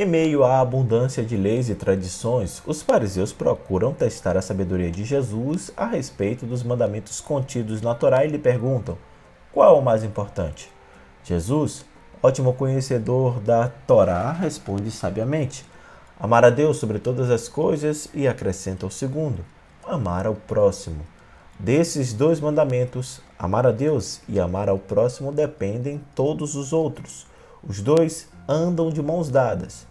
Em meio à abundância de leis e tradições, os fariseus procuram testar a sabedoria de Jesus a respeito dos mandamentos contidos na Torá e lhe perguntam: qual é o mais importante? Jesus, ótimo conhecedor da Torá, responde sabiamente: Amar a Deus sobre todas as coisas e acrescenta o segundo: amar ao próximo. Desses dois mandamentos, amar a Deus e amar ao próximo, dependem todos os outros. Os dois andam de mãos dadas.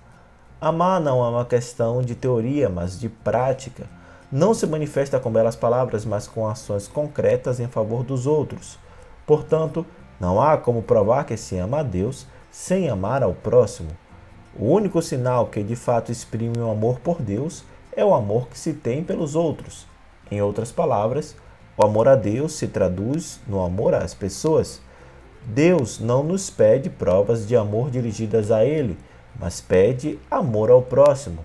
Amar não é uma questão de teoria, mas de prática. Não se manifesta com belas palavras, mas com ações concretas em favor dos outros. Portanto, não há como provar que se ama a Deus sem amar ao próximo. O único sinal que de fato exprime o amor por Deus é o amor que se tem pelos outros. Em outras palavras, o amor a Deus se traduz no amor às pessoas. Deus não nos pede provas de amor dirigidas a Ele, mas pede amor ao próximo.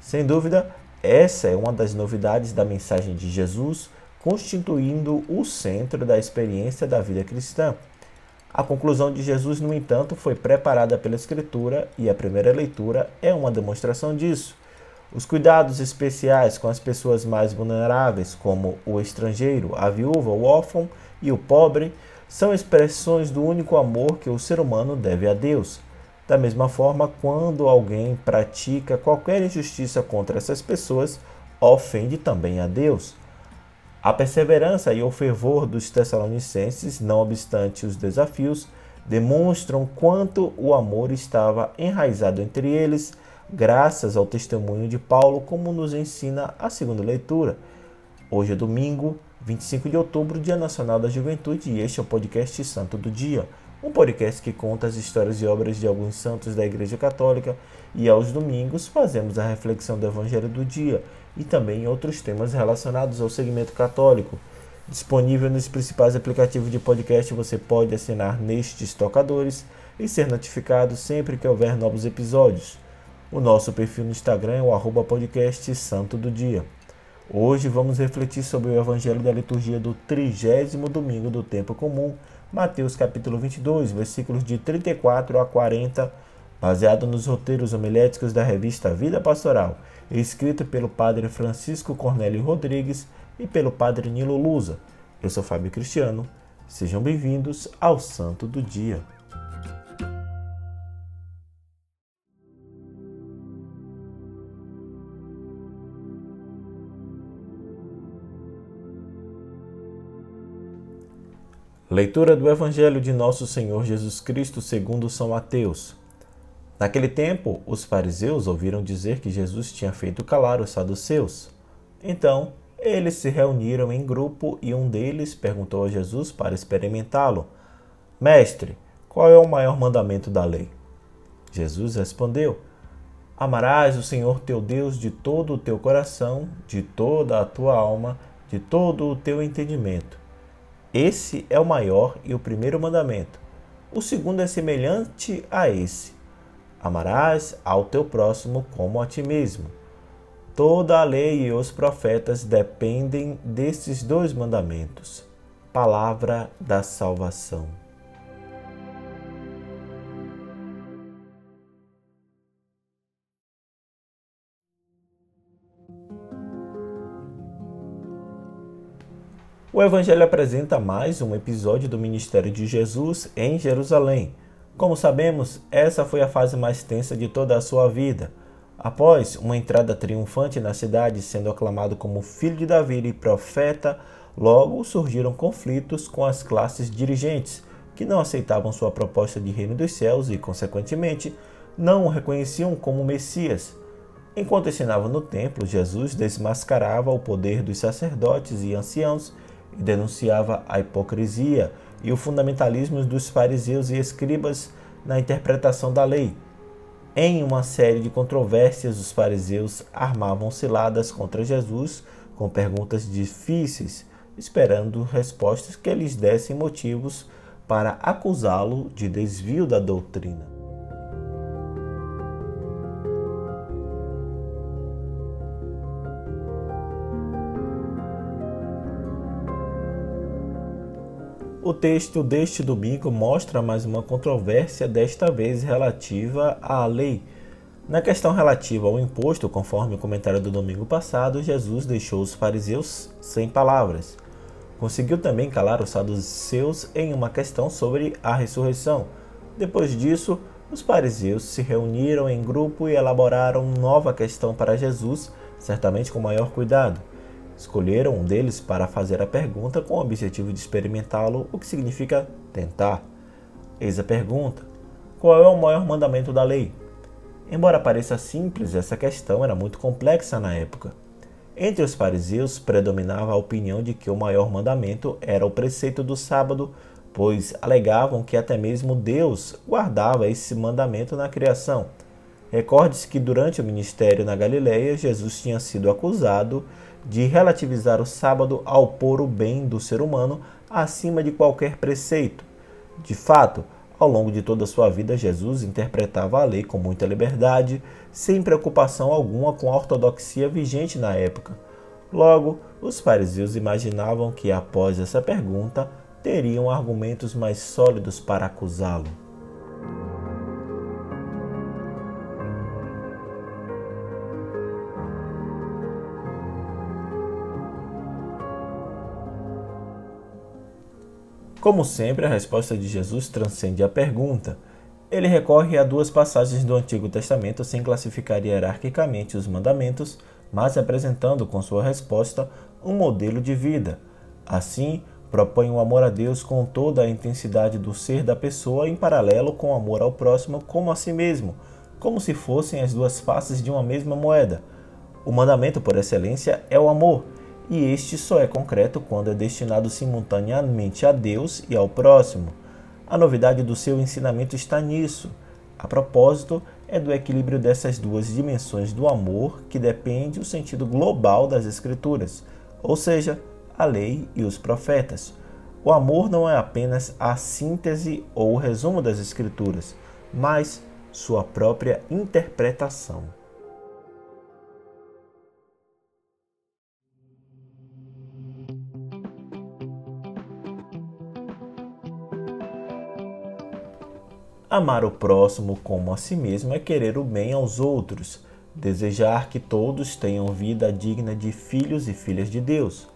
Sem dúvida, essa é uma das novidades da mensagem de Jesus, constituindo o centro da experiência da vida cristã. A conclusão de Jesus, no entanto, foi preparada pela Escritura e a primeira leitura é uma demonstração disso. Os cuidados especiais com as pessoas mais vulneráveis, como o estrangeiro, a viúva, o órfão e o pobre, são expressões do único amor que o ser humano deve a Deus. Da mesma forma, quando alguém pratica qualquer injustiça contra essas pessoas, ofende também a Deus. A perseverança e o fervor dos Tessalonicenses, não obstante os desafios, demonstram quanto o amor estava enraizado entre eles, graças ao testemunho de Paulo, como nos ensina a segunda leitura. Hoje é domingo, 25 de outubro, Dia Nacional da Juventude, e este é o podcast Santo do Dia, um podcast que conta as histórias e obras de alguns santos da Igreja Católica, e aos domingos fazemos a reflexão do Evangelho do dia e também outros temas relacionados ao segmento católico. Disponível nos principais aplicativos de podcast, você pode assinar nestes tocadores e ser notificado sempre que houver novos episódios. O nosso perfil no Instagram é o arroba podcast Santo do Dia. Hoje vamos refletir sobre o Evangelho da liturgia do trigésimo domingo do tempo comum, Mateus capítulo 22, versículos de 34 a 40, baseado nos roteiros homiléticos da revista Vida Pastoral escrito pelo padre Francisco Cornélio Rodrigues e pelo padre Nilo Lusa. Eu sou Fábio Cristiano. Sejam bem-vindos ao Santo do Dia. Leitura do Evangelho de Nosso Senhor Jesus Cristo segundo São Mateus. Naquele tempo, os fariseus ouviram dizer que Jesus tinha feito calar os saduceus. Então, eles se reuniram em grupo e um deles perguntou a Jesus para experimentá-lo: Mestre, qual é o maior mandamento da lei? Jesus respondeu: Amarás o Senhor teu Deus de todo o teu coração, de toda a tua alma, de todo o teu entendimento. Esse é o maior e o primeiro mandamento. O segundo é semelhante a esse Amarás ao teu próximo como a ti mesmo. Toda a lei e os profetas dependem desses dois mandamentos. Palavra da salvação. O Evangelho apresenta mais um episódio do ministério de Jesus em Jerusalém como sabemos, essa foi a fase mais tensa de toda a sua vida. Após uma entrada triunfante na cidade, sendo aclamado como filho de Davi e profeta, logo surgiram conflitos com as classes dirigentes, que não aceitavam sua proposta de reino dos céus e, consequentemente, não o reconheciam como Messias. Enquanto ensinava no templo, Jesus desmascarava o poder dos sacerdotes e anciãos e denunciava a hipocrisia e o fundamentalismo dos fariseus e escribas na interpretação da lei. Em uma série de controvérsias, os fariseus armavam ciladas contra Jesus com perguntas difíceis, esperando respostas que lhes dessem motivos para acusá-lo de desvio da doutrina. O texto deste domingo mostra mais uma controvérsia, desta vez relativa à lei. Na questão relativa ao imposto, conforme o comentário do domingo passado, Jesus deixou os fariseus sem palavras. Conseguiu também calar os saduceus em uma questão sobre a ressurreição. Depois disso, os fariseus se reuniram em grupo e elaboraram nova questão para Jesus, certamente com maior cuidado. Escolheram um deles para fazer a pergunta com o objetivo de experimentá-lo, o que significa tentar. Eis a pergunta: Qual é o maior mandamento da lei? Embora pareça simples, essa questão era muito complexa na época. Entre os fariseus predominava a opinião de que o maior mandamento era o preceito do sábado, pois alegavam que até mesmo Deus guardava esse mandamento na criação. Recorde-se que durante o ministério na Galileia, Jesus tinha sido acusado de relativizar o sábado ao pôr o bem do ser humano acima de qualquer preceito. De fato, ao longo de toda a sua vida, Jesus interpretava a lei com muita liberdade, sem preocupação alguma com a ortodoxia vigente na época. Logo, os fariseus imaginavam que, após essa pergunta, teriam argumentos mais sólidos para acusá-lo. Como sempre, a resposta de Jesus transcende a pergunta. Ele recorre a duas passagens do Antigo Testamento sem classificar hierarquicamente os mandamentos, mas apresentando com sua resposta um modelo de vida. Assim, propõe o amor a Deus com toda a intensidade do ser da pessoa em paralelo com o amor ao próximo como a si mesmo, como se fossem as duas faces de uma mesma moeda. O mandamento por excelência é o amor, e este só é concreto quando é destinado simultaneamente a Deus e ao próximo. A novidade do seu ensinamento está nisso. A propósito, é do equilíbrio dessas duas dimensões do amor que depende o sentido global das Escrituras, ou seja, a lei e os profetas. O amor não é apenas a síntese ou o resumo das Escrituras, mas sua própria interpretação. Amar o próximo como a si mesmo é querer o bem aos outros, desejar que todos tenham vida digna de filhos e filhas de Deus.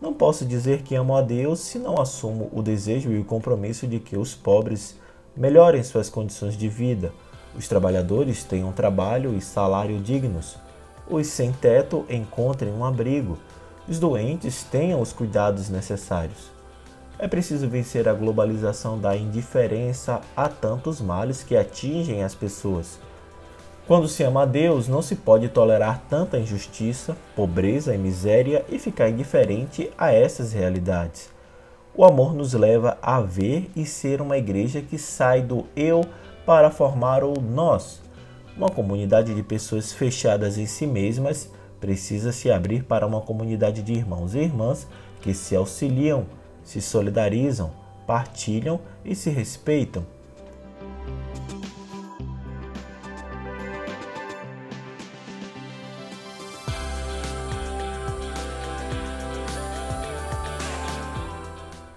Não posso dizer que amo a Deus se não assumo o desejo e o compromisso de que os pobres melhorem suas condições de vida, os trabalhadores tenham trabalho e salário dignos, os sem teto encontrem um abrigo, os doentes tenham os cuidados necessários. É preciso vencer a globalização da indiferença a tantos males que atingem as pessoas. Quando se ama a Deus, não se pode tolerar tanta injustiça, pobreza e miséria e ficar indiferente a essas realidades. O amor nos leva a ver e ser uma igreja que sai do eu para formar o nós. Uma comunidade de pessoas fechadas em si mesmas precisa se abrir para uma comunidade de irmãos e irmãs que se auxiliam se solidarizam, partilham e se respeitam.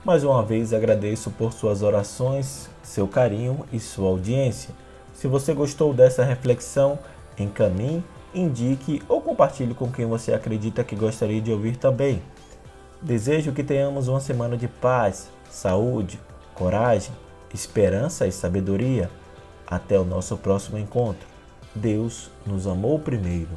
Mais uma vez agradeço por suas orações, seu carinho e sua audiência. Se você gostou dessa reflexão, encaminhe, indique ou compartilhe com quem você acredita que gostaria de ouvir também. Desejo que tenhamos uma semana de paz, saúde, coragem, esperança e sabedoria. Até o nosso próximo encontro. Deus nos amou primeiro.